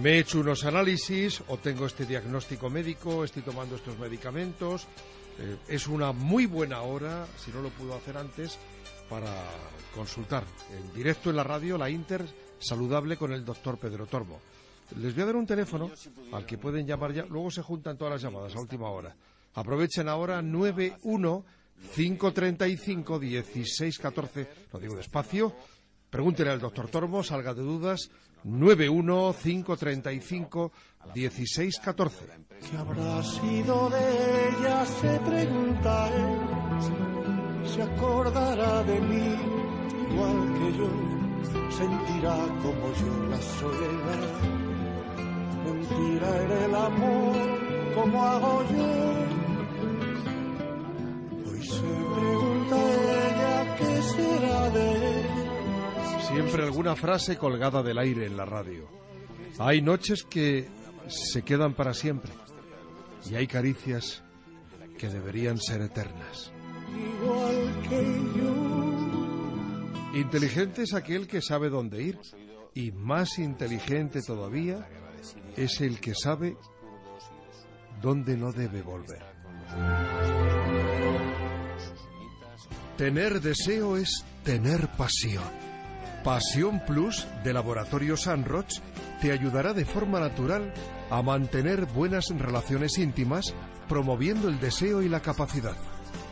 Me he hecho unos análisis, o tengo este diagnóstico médico, estoy tomando estos medicamentos. Eh, es una muy buena hora, si no lo pudo hacer antes, para consultar en directo en la radio la Inter Saludable con el doctor Pedro Tormo. Les voy a dar un teléfono al que pueden llamar ya, luego se juntan todas las llamadas a última hora. Aprovechen ahora 91 535 1614, lo digo despacio. Pregúntenle al doctor Tormo, salga de dudas, 91 535 1614. ¿Qué habrá sido de ella? Se pregunta él. Se acordará de mí igual que yo. Sentirá como yo la soledad. Mentirá en el amor como hago yo. Hoy se pregunta ella qué será de él. Siempre alguna frase colgada del aire en la radio. Hay noches que se quedan para siempre y hay caricias que deberían ser eternas. Igual que yo. Inteligente es aquel que sabe dónde ir y más inteligente todavía es el que sabe dónde no debe volver. Tener deseo es tener pasión. Pasión Plus de Laboratorio Sanroch te ayudará de forma natural a mantener buenas relaciones íntimas promoviendo el deseo y la capacidad.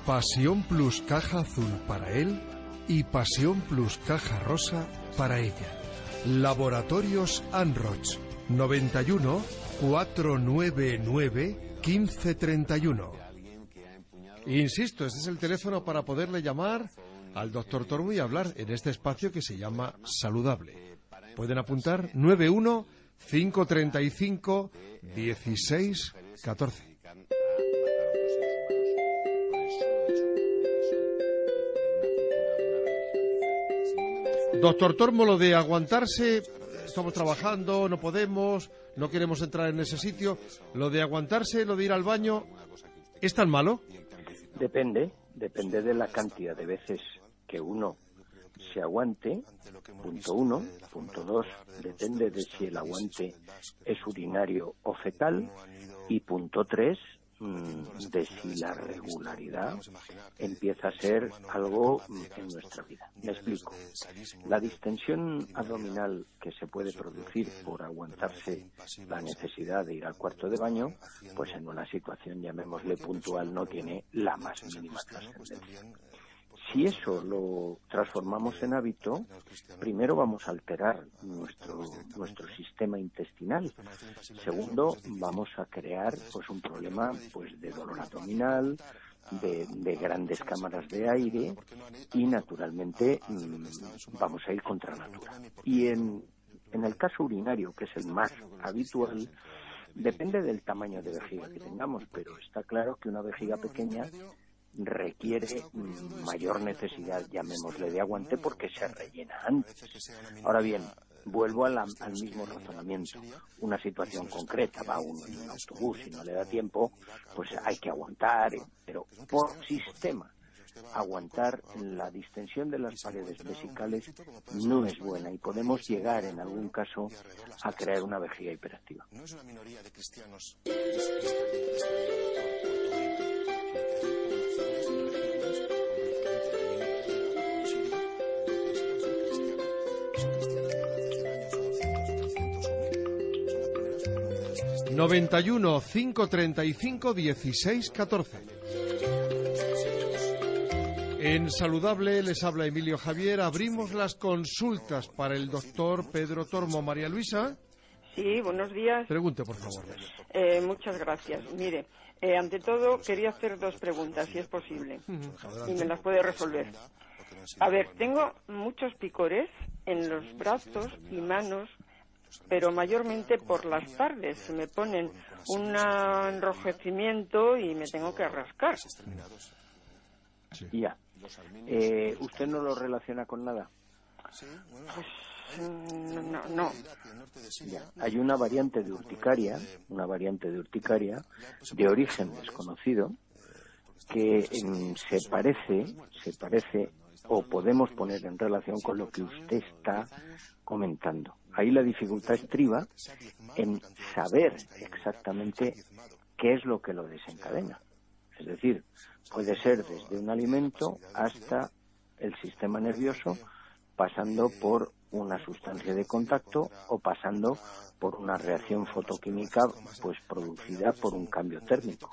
Pasión Plus caja azul para él y Pasión Plus caja rosa para ella. Laboratorios Anroch 91 499 1531. Insisto, este es el teléfono para poderle llamar al doctor Tormo y hablar en este espacio que se llama Saludable. Pueden apuntar 91 535 16 14. Doctor Tormo, lo de aguantarse, estamos trabajando, no podemos, no queremos entrar en ese sitio. Lo de aguantarse, lo de ir al baño, ¿es tan malo? Depende, depende de la cantidad de veces que uno se aguante, punto uno, punto dos, depende de si el aguante es urinario o fecal, y punto tres, mm, de si la regularidad empieza a ser algo mm, en nuestra vida. Me explico. La distensión abdominal que se puede producir por aguantarse la necesidad de ir al cuarto de baño, pues en una situación, llamémosle puntual, no tiene la más mínima trascendencia. Si eso lo transformamos en hábito, primero vamos a alterar nuestro, nuestro sistema intestinal. Segundo, vamos a crear pues un problema pues de dolor abdominal, de, de grandes cámaras de aire y naturalmente mm, vamos a ir contra natura. Y en, en el caso urinario, que es el más habitual, depende del tamaño de vejiga que tengamos, pero está claro que una vejiga pequeña requiere mayor necesidad, llamémosle, de aguante porque se rellena antes. Ahora bien, vuelvo al mismo razonamiento. Una situación concreta, va uno en un autobús y no le da tiempo, pues hay que aguantar, pero por sistema. Aguantar la distensión de las paredes vesicales no es buena y podemos llegar en algún caso a crear una vejiga hiperactiva. 91 535 16 14. En Saludable les habla Emilio Javier. Abrimos las consultas para el doctor Pedro Tormo. María Luisa. Sí, buenos días. Pregunte, por favor. Eh, muchas gracias. Mire, eh, ante todo quería hacer dos preguntas, si es posible. Y me las puede resolver. A ver, tengo muchos picores en los brazos y manos pero mayormente por las tardes. Me ponen un enrojecimiento y me tengo que rascar. Ya. Eh, ¿Usted no lo relaciona con nada? Pues, no, no. Hay una variante de urticaria, una variante de urticaria de origen desconocido que mm, se parece, se parece o podemos poner en relación con lo que usted está comentando. Ahí la dificultad estriba en saber exactamente qué es lo que lo desencadena. Es decir, puede ser desde un alimento hasta el sistema nervioso, pasando por una sustancia de contacto o pasando por una reacción fotoquímica pues producida por un cambio térmico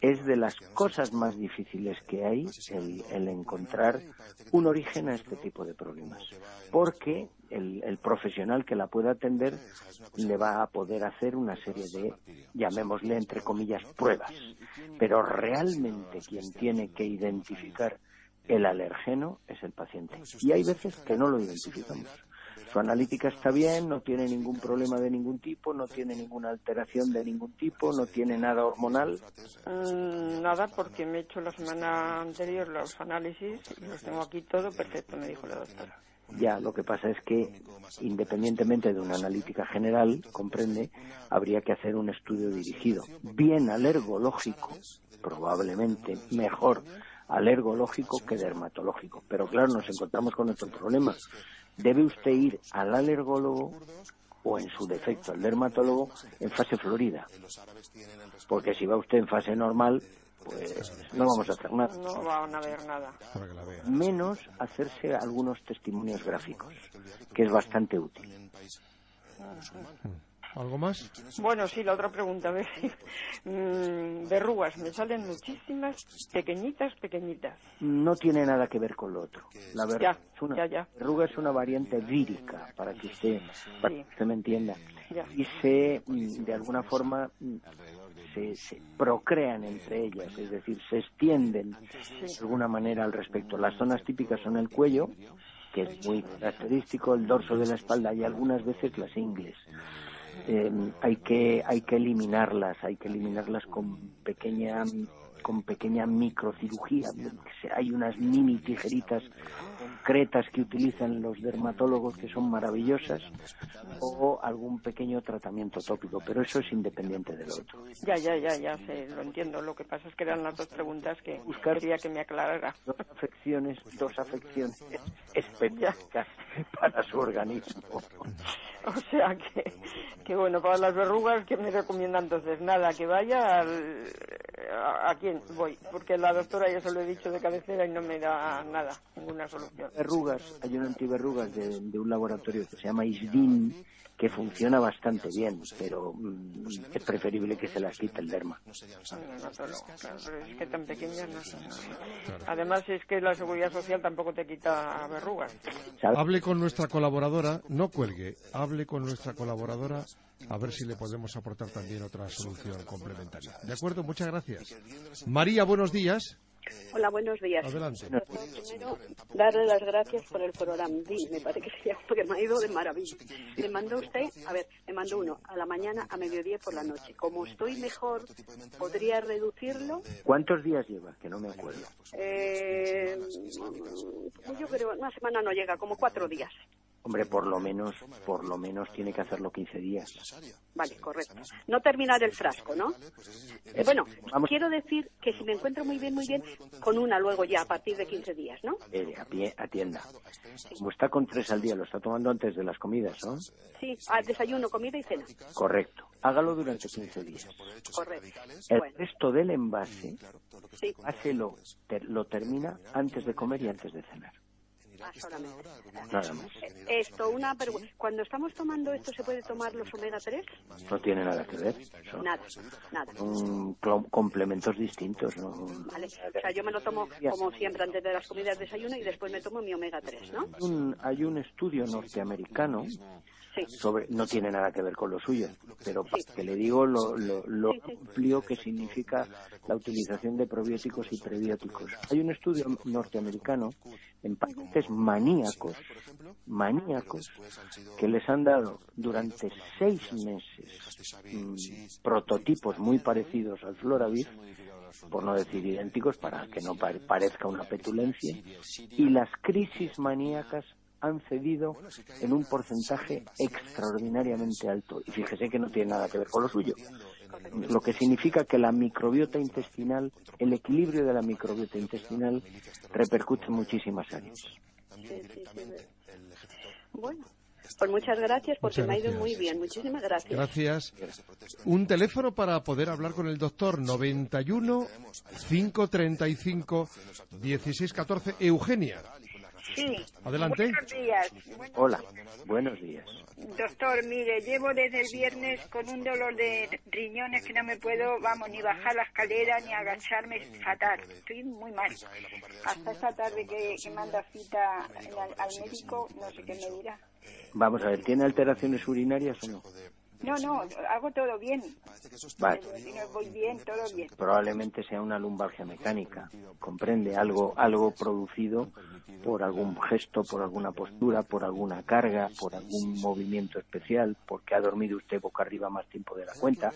es de las cosas más difíciles que hay el, encontrar un origen a este tipo de problemas, porque el, el, profesional que la pueda atender le va a poder hacer una serie de, llamémosle entre comillas, pruebas, pero realmente quien tiene que identificar el alergeno es el paciente. Y hay veces que no lo identificamos. Su analítica está bien, no tiene ningún problema de ningún tipo, no tiene ninguna alteración de ningún tipo, no tiene nada hormonal. Mm, nada, porque me he hecho la semana anterior los análisis y los tengo aquí todo perfecto, me dijo la doctora. Ya, lo que pasa es que, independientemente de una analítica general, comprende, habría que hacer un estudio dirigido, bien alergológico, probablemente mejor alergológico que dermatológico. Pero claro, nos encontramos con otro problema debe usted ir al alergólogo o en su defecto al dermatólogo en fase florida. Porque si va usted en fase normal, pues no vamos a hacer nada. No van a ver nada. Menos hacerse algunos testimonios gráficos, que es bastante útil. ¿Algo más? Bueno, sí, la otra pregunta. Mm, verrugas, me salen muchísimas, pequeñitas, pequeñitas. No tiene nada que ver con lo otro. La verdad, es una, verruga es una variante vírica, para que usted, para que usted me entienda. Y se, mm, de alguna forma, mm, se, se, procrean entre ellas, es decir, se extienden de alguna manera al respecto. Las zonas típicas son el cuello, que es muy característico, el dorso de la espalda y algunas veces las ingles. Eh, hay que hay que eliminarlas, hay que eliminarlas con pequeña con pequeña microcirugía. Hay unas mini tijeritas concretas que utilizan los dermatólogos que son maravillosas o algún pequeño tratamiento tópico, pero eso es independiente del otro. Ya, ya, ya, ya sé, lo entiendo. Lo que pasa es que eran las dos preguntas que quería que me aclarara. Dos afecciones, dos afecciones específicas para su organismo. O sea que, que bueno, para las verrugas, ¿qué me recomienda entonces? Nada, que vaya al, a, quién voy, porque la doctora ya se lo he dicho de cabecera y no me da nada, ninguna solución. Verrugas, hay un antiverrugas de, de un laboratorio que se llama ISDIN, que funciona bastante bien, pero mm, es preferible que se las quite el derma. es que tan pequeñas no son. Además es que la seguridad social tampoco te quita verrugas. Hable con nuestra colaboradora, no cuelgue, hable con nuestra colaboradora a ver si le podemos aportar también otra solución complementaria. De acuerdo, muchas gracias. María, buenos días. Hola, buenos días. Adelante. Primero, darle las gracias por el programa. Me parece que se porque me ha ido de maravilla. Me mandó usted, a ver, me mandó uno a la mañana, a mediodía y por la noche. Como estoy mejor, ¿podría reducirlo? ¿Cuántos días lleva? Que no me acuerdo. Eh, yo creo, una semana no llega, como cuatro días. Hombre, por lo menos, por lo menos tiene que hacerlo 15 días. Vale, correcto. No terminar el frasco, ¿no? Eh, bueno, quiero decir que si me encuentro muy bien, muy bien, con una luego ya a partir de 15 días, ¿no? Eh, a pie, atienda. Como está con tres al día, lo está tomando antes de las comidas, ¿no? Sí, al desayuno, comida y cena. Correcto. Hágalo durante 15 días. Correcto. El resto del envase, sí. lo, lo termina antes de comer y antes de cenar. Ah, solamente. Nada más. Esto, una Cuando estamos tomando esto, ¿se puede tomar los omega 3? No tiene nada que ver. nada, nada. Son complementos distintos, ¿no? Vale. O sea, yo me lo tomo como siempre antes de las comidas de desayuno y después me tomo mi omega 3, ¿no? Un, hay un estudio norteamericano sobre no tiene nada que ver con lo suyo, pero que le digo lo, lo, lo amplio que significa la utilización de probióticos y prebióticos. Hay un estudio norteamericano en pacientes maníacos, maníacos, que les han dado durante seis meses mm, prototipos muy parecidos al Floravir, por no decir idénticos, para que no parezca una petulencia, y las crisis maníacas han cedido en un porcentaje extraordinariamente alto. Y fíjese que no tiene nada que ver con lo suyo. Lo que significa que la microbiota intestinal, el equilibrio de la microbiota intestinal repercute en muchísimas áreas. Bueno, pues muchas gracias porque me ha ido muy bien. Muchísimas gracias. Gracias. Un teléfono para poder hablar con el doctor 91 535 1614 Eugenia. Sí. Adelante. Buenos días. Hola, buenos días. Doctor, mire, llevo desde el viernes con un dolor de riñones que no me puedo, vamos, ni bajar la escalera ni agacharme fatal. Estoy muy mal. Hasta esta tarde que, que manda cita al, al médico, no sé qué me dirá. Vamos a ver, ¿tiene alteraciones urinarias o no? No, no, hago todo bien. Vale. Voy bien, todo bien. Probablemente sea una lumbalgia mecánica. Comprende algo, algo producido por algún gesto, por alguna postura, por alguna carga, por algún movimiento especial, porque ha dormido usted boca arriba más tiempo de la cuenta.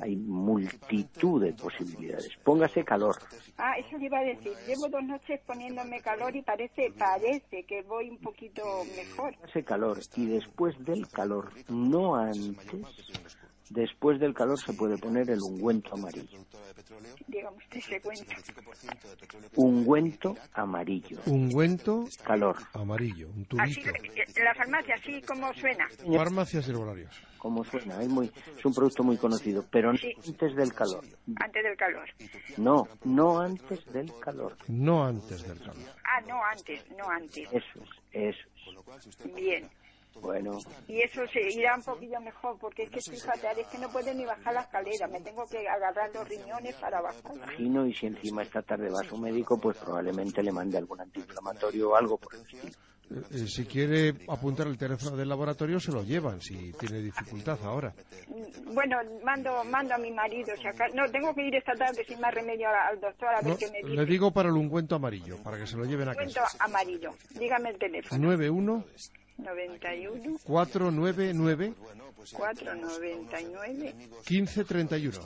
Hay multitud de posibilidades. Póngase calor. Ah, eso le iba a decir. Llevo dos noches poniéndome calor y parece, parece que voy un poquito mejor. Póngase calor y después del calor, no antes, después del calor se puede poner el ungüento amarillo. Digamos, usted se cuenta. Ungüento amarillo. Ungüento Calor. amarillo, un Así, tubito. en la farmacia, así como suena. Farmacias herbolarios. Como suena, es, muy, es un producto muy conocido, pero no Sí. antes del calor. Antes del calor. No, no antes del calor. No antes del calor. Ah, no antes, no antes. Eso es, eso es. Bien. Bueno, Y eso se irá un poquillo mejor, porque es que fíjate, es que no puedo ni bajar la escalera, me tengo que agarrar los riñones para bajar. imagino, y si encima esta tarde va a su médico, pues probablemente le mande algún antiinflamatorio o algo por el estilo. Eh, eh, si quiere apuntar el teléfono del laboratorio, se lo llevan, si tiene dificultad ahora. Mm, Bueno, mando mando a mi marido, si acaso- no, tengo que ir esta tarde sin más remedio al, doctor a ver No, qué me le dice. digo para el ungüento amarillo, para que se lo lleven a casa. amarillo, dígame el teléfono. 91 91 499 499 1531.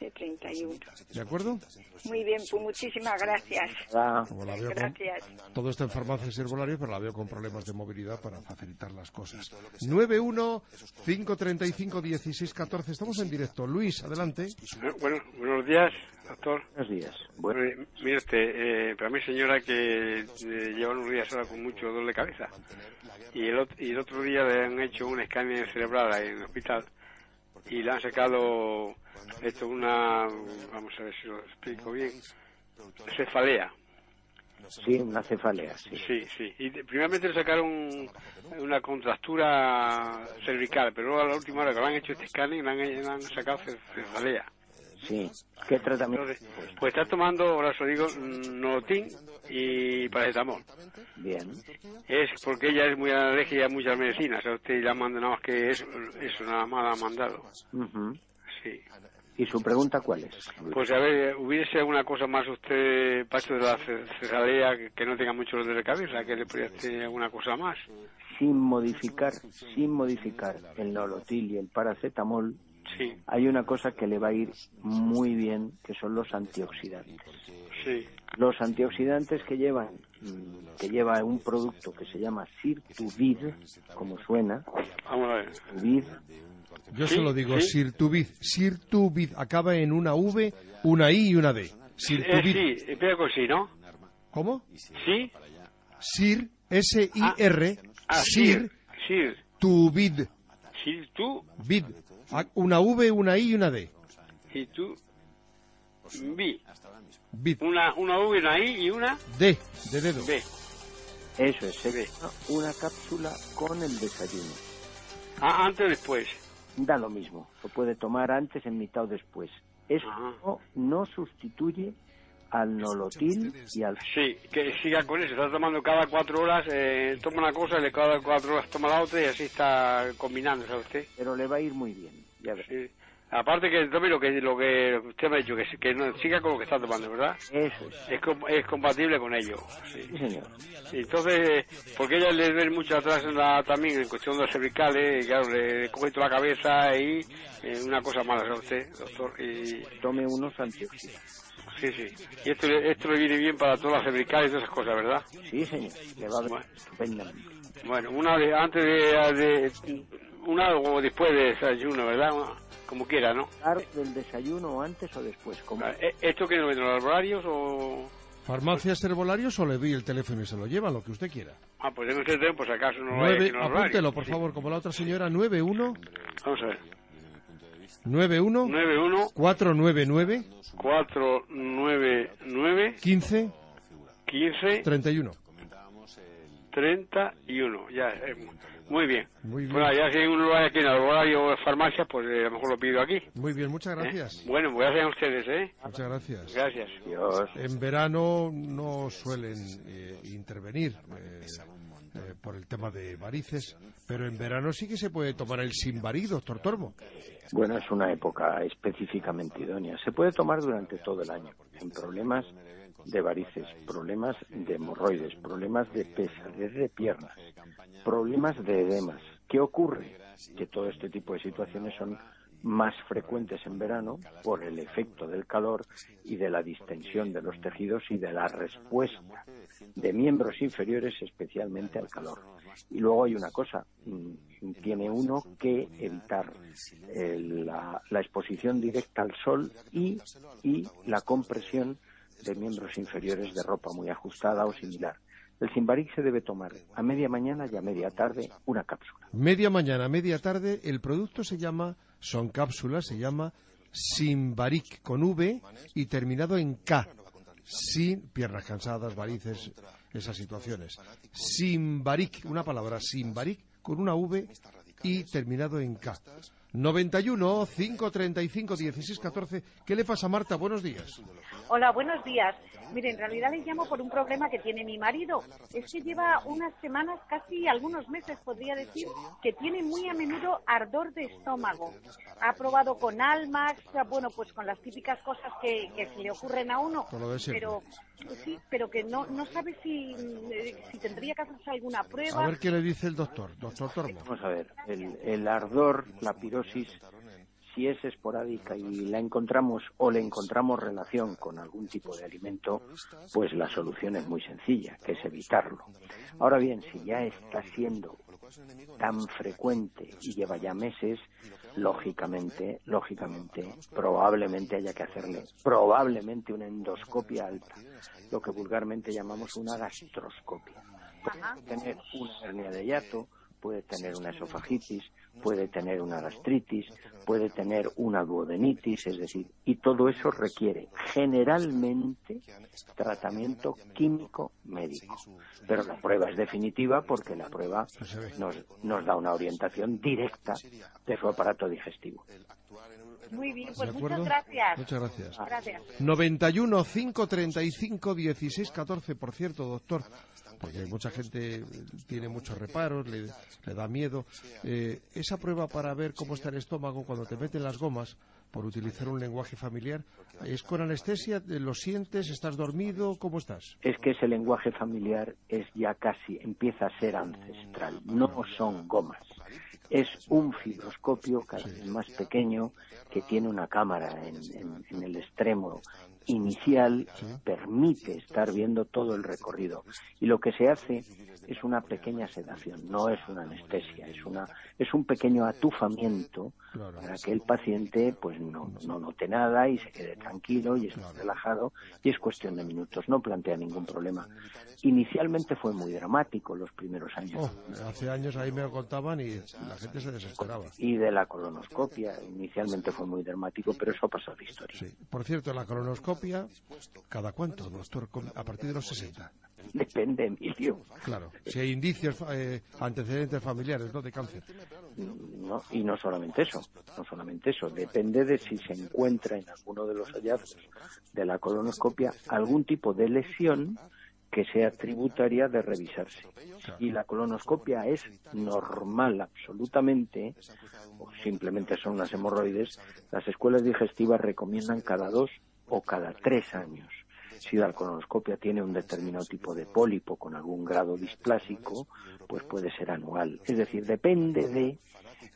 1531. ¿De acuerdo? Muy bien, pues muchísimas gracias. Ah, Como la veo con, Gracias. todo esto en farmacias herbolarios, pero la veo con problemas de movilidad para facilitar las cosas. 91 535 1614. Estamos en directo. Luis, adelante. Eh, Bueno, buenos días, doctor. buenos días. Bueno, Eh, mire usted, eh, para mi señora que eh, lleva unos días ahora con mucho dolor de cabeza y el, y el otro día le han hecho un escáner cerebral ahí en el hospital y le han sacado esto una, vamos a ver si lo explico bien, cefalea. sí, una cefalea, sí. Sí, sí. Y primeramente le sacaron una contractura cervical, pero luego a la última hora que le han hecho este escáner le han, le han sacado ce- cefalea. Sí. ¿Qué tratamiento? Entonces, pues está tomando, ahora lo digo, Nolotin y paracetamol. Bien. Es porque ella es muy alérgica a muchas medicinas. A usted le ha mandado nada más que eso, eso nada más la ha mandado. Ujú. Sí. ¿Y su pregunta cuál es? Pues a ver, ¿hubiese alguna cosa más usted, Pacho de la ce- cefalea, que, no tenga mucho dolor de cabeza? ¿Que le podría hacer alguna cosa más? Sin modificar, sin modificar el nolotil y el paracetamol, Sí, hay una cosa que le va a ir muy bien, que son los antioxidantes. sí. Los antioxidantes que llevan, mm, que lleva un producto que se llama Sirtuvid, como suena, Vamos a ver. Yo Vid, Sí, se lo digo, sí. Sirtuvid. Sirtuvid acaba en una V, una I y una D. Eh, Sirtuvid. sí, espera con sí, ¿no? ¿Cómo? Sí. Sir, S-I-R, Ah, Sir, Sí. Tuvid. Sí, tú Vid. A- Una V, una I y una D. y tú. Vi. Vid. Una, una V, una I y una D, de dedo. B. eso es, se Ve. una cápsula con el desayuno. Ah, antes o después. Da lo mismo, lo puede tomar antes, en mitad o después. Eso no, no sustituye al nolotil y al... Sí, que siga con eso. Está tomando cada cuatro horas, eh, toma una cosa, y cada cuatro horas toma la otra y así está combinando, ¿sabe usted? Pero le va a ir muy bien, ya. Sí. Aparte que tome lo que lo que usted me ha dicho, que, que no, siga con lo que está tomando, ¿verdad? Eso es. Es, com- es compatible con ello. Sí. Sí, señor. Entonces, porque ella le ven mucho atrás en la, también en cuestión de los cervicales, y claro, le coge toda la cabeza y eh, una cosa mala, ¿sabe usted, doctor? Y, Tome unos antioxidantes. Sí, sí. Y esto, le- esto le viene bien para todas las cervicales y todas esas cosas, ¿verdad? Sí, señor. Le va a Bueno. estupendamente. Bueno, una de, antes de, de- una o después de desayuno, ¿verdad? Como quiera, ¿no? Del desayuno antes o después. Como... Eh, ¿Esto que no ven los horarios o...? ¿Farmacias herbolarios o le vi el teléfono y se lo lleva, lo que usted quiera? Ah, pues ser por si acaso no lo apúntelo, por Sí. favor, como la otra señora, 91 Vamos a ver. 91 91 499 499 15 15 31. 31. Ya, eh, muy bien. Muy bien. Bueno, ya si uno lo hay aquí en el horario en farmacia, pues eh, a lo mejor lo pido aquí. Muy bien, muchas ¿eh? gracias. Bueno, pues gracias a ustedes, ¿eh? Muchas gracias. Gracias. Dios. En verano no suelen eh, intervenir eh, por el tema de varices, pero en verano sí que se puede tomar el Simbarí, doctor Tormo. Bueno, es una época específicamente idónea. Se puede tomar durante todo el año en problemas de varices, problemas de hemorroides, problemas de pesadez de piernas, problemas de edemas. ¿Qué ocurre? Que todo este tipo de situaciones son más frecuentes en verano por el efecto del calor y de la distensión de los tejidos y de la respuesta de miembros inferiores especialmente al calor. Y luego hay una cosa, mm, tiene uno que evitar eh, la, exposición directa al sol y, y la compresión de miembros inferiores de ropa muy ajustada o similar. El Simbaric se debe tomar a media mañana y a media tarde una cápsula. Media mañana, media tarde, el producto se llama, son cápsulas, se llama Simbaric con V y terminado en K. Sin piernas cansadas, varices, esas situaciones. Simbaric, una palabra, Simbaric con una V y terminado en K. 91 535 16 14. ¿Qué le pasa, Marta? Buenos días. Hola, buenos días. Mire, en realidad le llamo por un problema que tiene mi marido. Es que lleva unas semanas, casi algunos meses, podría decir, que tiene muy a menudo ardor de estómago. Ha probado con Almax, bueno, pues con las típicas cosas que, que se le ocurren a uno. Pero sí, pero que no, no sabe si, eh, si tendría que hacerse alguna A prueba. ver qué le dice el doctor, doctor Tormo. Vamos a ver, el, el ardor, la pirosis, si es esporádica y la encontramos o le encontramos relación con algún tipo de alimento, pues la solución es muy sencilla, que es evitarlo. Ahora bien, si ya está siendo tan frecuente y lleva ya meses, lógicamente, lógicamente, probablemente haya que hacerle probablemente una endoscopia alta, lo que vulgarmente llamamos una gastroscopia. Puede tener una hernia de hiato, puede tener una esofagitis, puede tener una gastritis, puede tener una duodenitis, es decir, y todo eso requiere generalmente tratamiento químico médico. Pero la prueba es definitiva porque la prueba nos, nos da una orientación directa de su aparato digestivo. Muy bien, ¿De pues muchas gracias. Muchas gracias. Gracias. 91 535 16 14, por cierto, doctor, porque mucha gente tiene muchos reparos, le, le da miedo. Eh, esa prueba para ver cómo está el estómago cuando te meten las gomas, por utilizar un lenguaje familiar, ¿es con anestesia? ¿Lo sientes? ¿Estás dormido? ¿Cómo estás? es que ese lenguaje familiar es ya casi, empieza a ser ancestral, no son gomas. Es un fibroscopio cada vez más pequeño que tiene una cámara en, en- en el extremo inicial, permite estar viendo todo el recorrido. Y lo que se hace es una pequeña sedación, no es una anestesia, es, una, es un pequeño atufamiento para que el paciente pues no, no note nada y se quede tranquilo y esté relajado y es cuestión de minutos, no plantea ningún problema. Inicialmente fue muy dramático los primeros años. Oh, hace años ahí me lo contaban y la gente se desesperaba. Y de la colonoscopia, inicialmente fue muy dramático, pero eso ha pasado de historia. Sí. Por cierto, la colonoscopia ¿cada cuánto, doctor? A partir de los 60. Depende, Emilio. Claro, si hay indicios, eh, antecedentes familiares, ¿no?, de cáncer. No, y no solamente eso, no solamente eso, depende de si se encuentra en alguno de los hallazgos de la colonoscopia algún tipo de lesión que sea tributaria de revisarse. Y la colonoscopia es normal absolutamente, o simplemente son unas hemorroides, las escuelas digestivas recomiendan cada dos o cada tres años. Si la colonoscopia tiene un determinado tipo de pólipo con algún grado displásico, pues puede ser anual. Es decir, depende de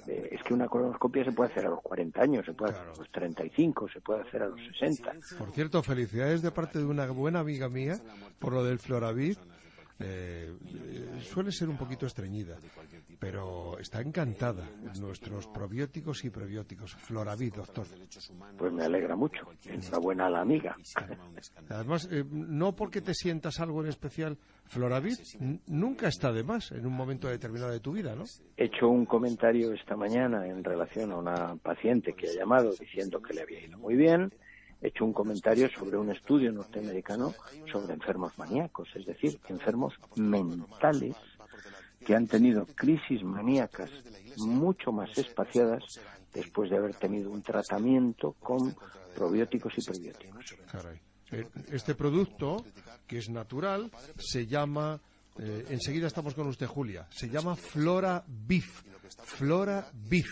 es que una colonoscopia se puede hacer a los 40 años, se puede hacer a los 35, se puede hacer a los 60. Por cierto, felicidades de parte de una buena amiga mía por lo del Floravid. Eh, suele ser un poquito estreñida, pero está encantada. Nuestros probióticos y prebióticos. Floravid, doctor. Pues me alegra mucho. Enhorabuena a la amiga. Además, eh, no porque te sientas algo en especial, Floravid nunca está de más en un momento determinado de tu vida, ¿no? He hecho un comentario esta mañana en relación a una paciente que ha llamado diciendo que le había ido muy bien he hecho un comentario sobre un estudio norteamericano sobre enfermos maníacos, es decir, enfermos mentales que han tenido crisis maníacas mucho más espaciadas después de haber tenido un tratamiento con probióticos y prebióticos. Eh, este producto, que es natural, se llama, eh, enseguida estamos con usted, Julia, se llama Flora Beef. Flora Beef,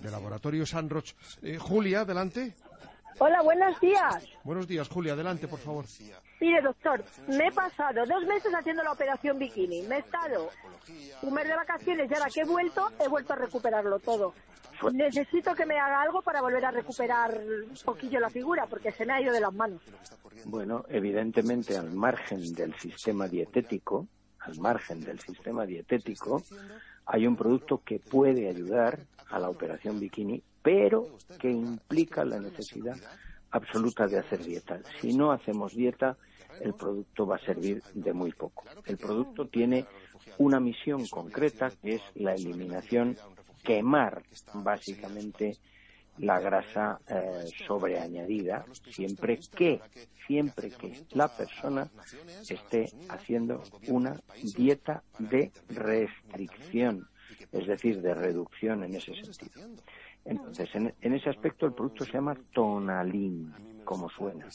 de Laboratorio Sandroch. Eh, Julia, adelante. Hola, buenos días. Buenos días, Julia. Adelante, por favor. Mire, doctor, me he pasado dos meses haciendo la operación bikini. Me he estado un mes de vacaciones y ahora que he vuelto, he vuelto a recuperarlo todo. Necesito que me haga algo para volver a recuperar un poquillo la figura, porque se me ha ido de las manos. Bueno, evidentemente, al margen del sistema dietético, al margen del sistema dietético, hay un producto que puede ayudar a la operación bikini pero que implica la necesidad absoluta de hacer dieta. Si no hacemos dieta, el producto va a servir de muy poco. El producto tiene una misión concreta que es la eliminación, quemar básicamente la grasa eh, sobreañadida siempre que siempre que la persona esté haciendo una dieta de restricción, es decir, de reducción en ese sentido. Entonces, en, ese aspecto el producto se llama tonalín, como suena.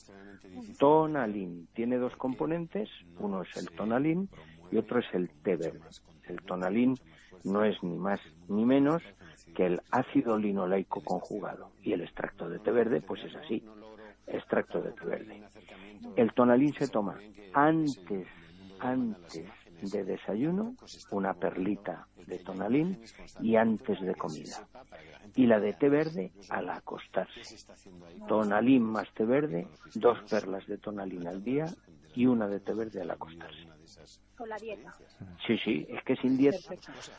Tonalín tiene dos componentes, uno es el tonalín y otro es el té verde. El tonalín no es ni más ni menos que el ácido linoleico conjugado y el extracto de té verde pues es así, extracto de té verde. El tonalín se toma antes, antes de desayuno, una perlita de tonalín y antes de comida y la de té verde al acostarse. Tonalín más té verde, dos perlas de tonalín al día y una de té verde al acostarse. Con la dieta. Sí, sí, es que sin dieta.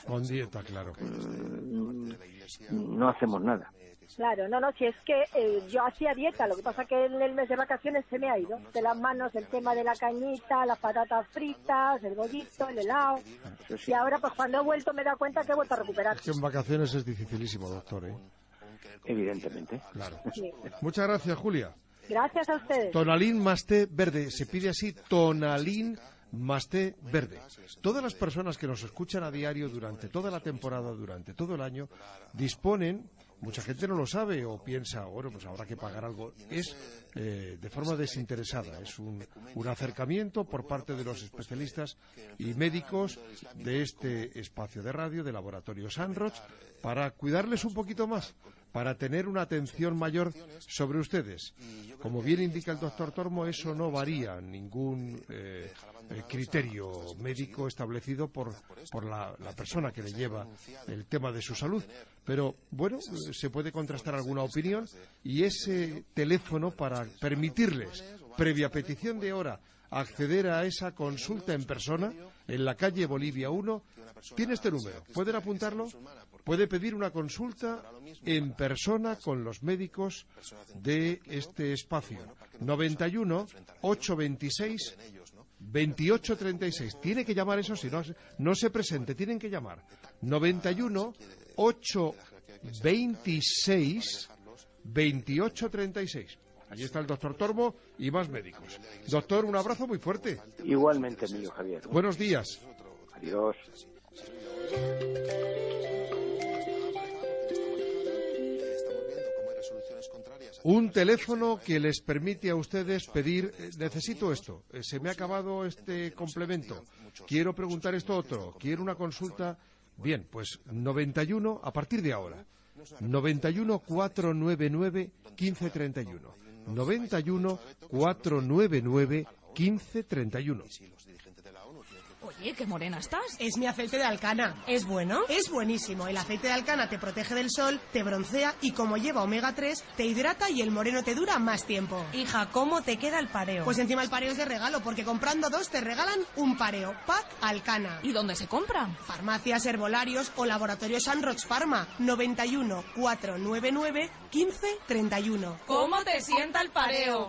Con dieta, claro. Mm, no hacemos nada. Claro, no, no, si es que eh, yo hacía dieta, lo que pasa que en el mes de vacaciones se me ha ido de las manos el tema de la cañita, las patatas fritas, el bollito, el helado. Y ahora, pues cuando he vuelto me he dado cuenta que he vuelto a recuperar. Es que en vacaciones es dificilísimo, doctor, ¿eh? Evidentemente. Claro. Muchas gracias, Julia. Gracias a ustedes. Tonalín más té verde. Se pide así, tonalín más té verde. Todas las personas que nos escuchan a diario durante toda la temporada, durante todo el año, disponen Mucha gente no lo sabe o piensa, bueno, pues habrá que pagar algo. Es eh, de forma desinteresada, es un, acercamiento por parte de los especialistas y médicos de este espacio de radio, de Laboratorio Sandroch, para cuidarles un poquito más, para tener una atención mayor sobre ustedes. Como bien indica el doctor Tormo, eso no varía ningún eh, eh, criterio médico establecido por, por la, persona que le lleva el tema de su salud. Pero bueno, se puede contrastar alguna opinión y ese teléfono para permitirles, previa petición de hora, acceder a esa consulta en persona en la calle Bolivia 1, tiene este número. ¿Pueden apuntarlo? Puede pedir una consulta en persona con los médicos de este espacio. 91 826 2836. Tiene que llamar eso, si no, no se presente, tienen que llamar. 91 826 2836. Allí está el doctor Tormo y más médicos. Doctor, un abrazo muy fuerte. Igualmente mío, Javier. Buenos días. Adiós. Un teléfono que les permite a ustedes pedir, eh, necesito esto, eh, se me ha acabado este complemento, quiero preguntar esto otro, quiero una consulta. Bien, pues 91 a partir de ahora. 91 499 1531. 91 499 1531. Oye, qué morena estás. Es mi aceite de alcana. ¿Es bueno? Es buenísimo. El aceite de alcana te protege del sol, te broncea y como lleva omega 3, te hidrata y el moreno te dura más tiempo. Hija, ¿cómo te queda el pareo? Pues encima el pareo es de regalo, porque comprando dos te regalan un pareo. Pack alcana. ¿Y dónde se compra? Farmacias, herbolarios o laboratorios Sandrox Pharma. 91 499 1531. ¿Cómo te sienta el pareo?